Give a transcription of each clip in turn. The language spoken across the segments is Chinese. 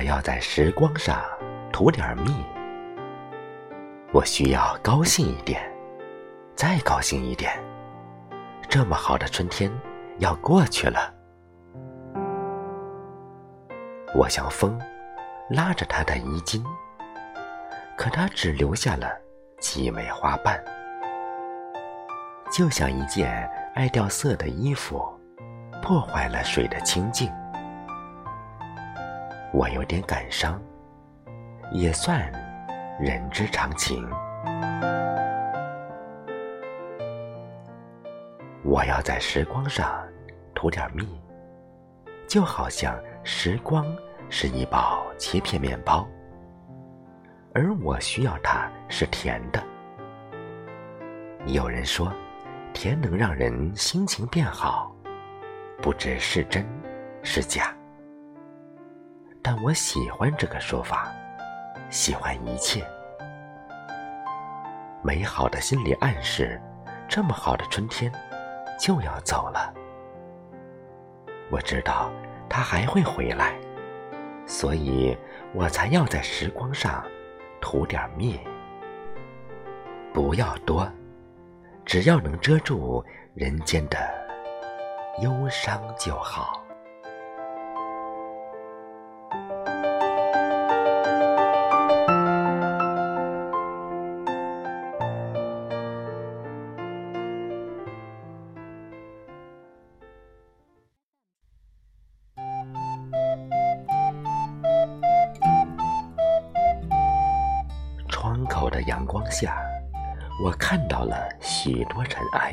我要在时光上涂点蜜。我需要高兴一点，再高兴一点。这么好的春天要过去了。我像风，拉着它的衣襟，可它只留下了几枚花瓣，就像一件爱掉色的衣服，破坏了水的清净。我有点感伤，也算人之常情。我要在时光上涂点蜜，就好像。时光是一包切片面包，而我需要它是甜的。有人说，甜能让人心情变好，不知是真是假。但我喜欢这个说法，喜欢一切美好的心理暗示。这么好的春天就要走了，我知道。他还会回来，所以我才要在时光上涂点蜜。不要多，只要能遮住人间的忧伤就好。阳光下，我看到了许多尘埃，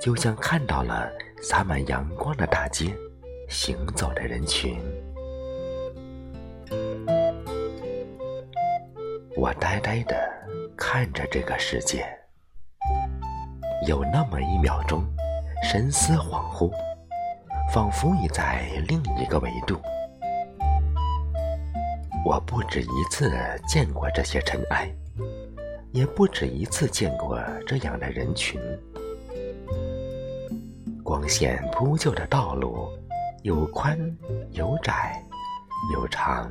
就像看到了洒满阳光的大街，行走的人群。我呆呆的看着这个世界，有那么一秒钟，神思恍惚，仿佛已在另一个维度。我不止一次见过这些尘埃，也不止一次见过这样的人群。光线铺就的道路，有宽有窄，有长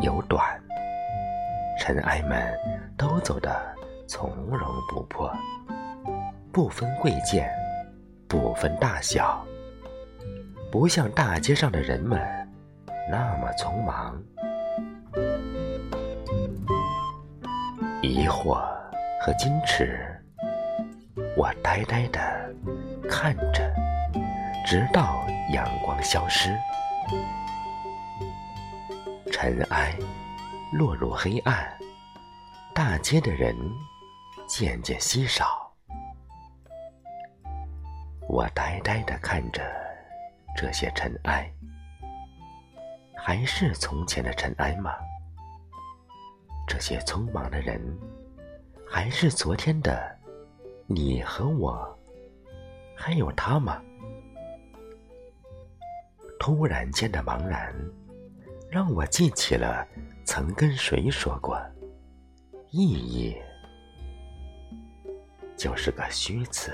有短，尘埃们都走得从容不迫，不分贵贱，不分大小，不像大街上的人们那么匆忙。疑惑和矜持，我呆呆的看着，直到阳光消失，尘埃落入黑暗，大街的人渐渐稀少。我呆呆的看着这些尘埃，还是从前的尘埃吗？这些匆忙的人，还是昨天的你和我，还有他吗？突然间的茫然，让我记起了曾跟谁说过：意义就是个虚词。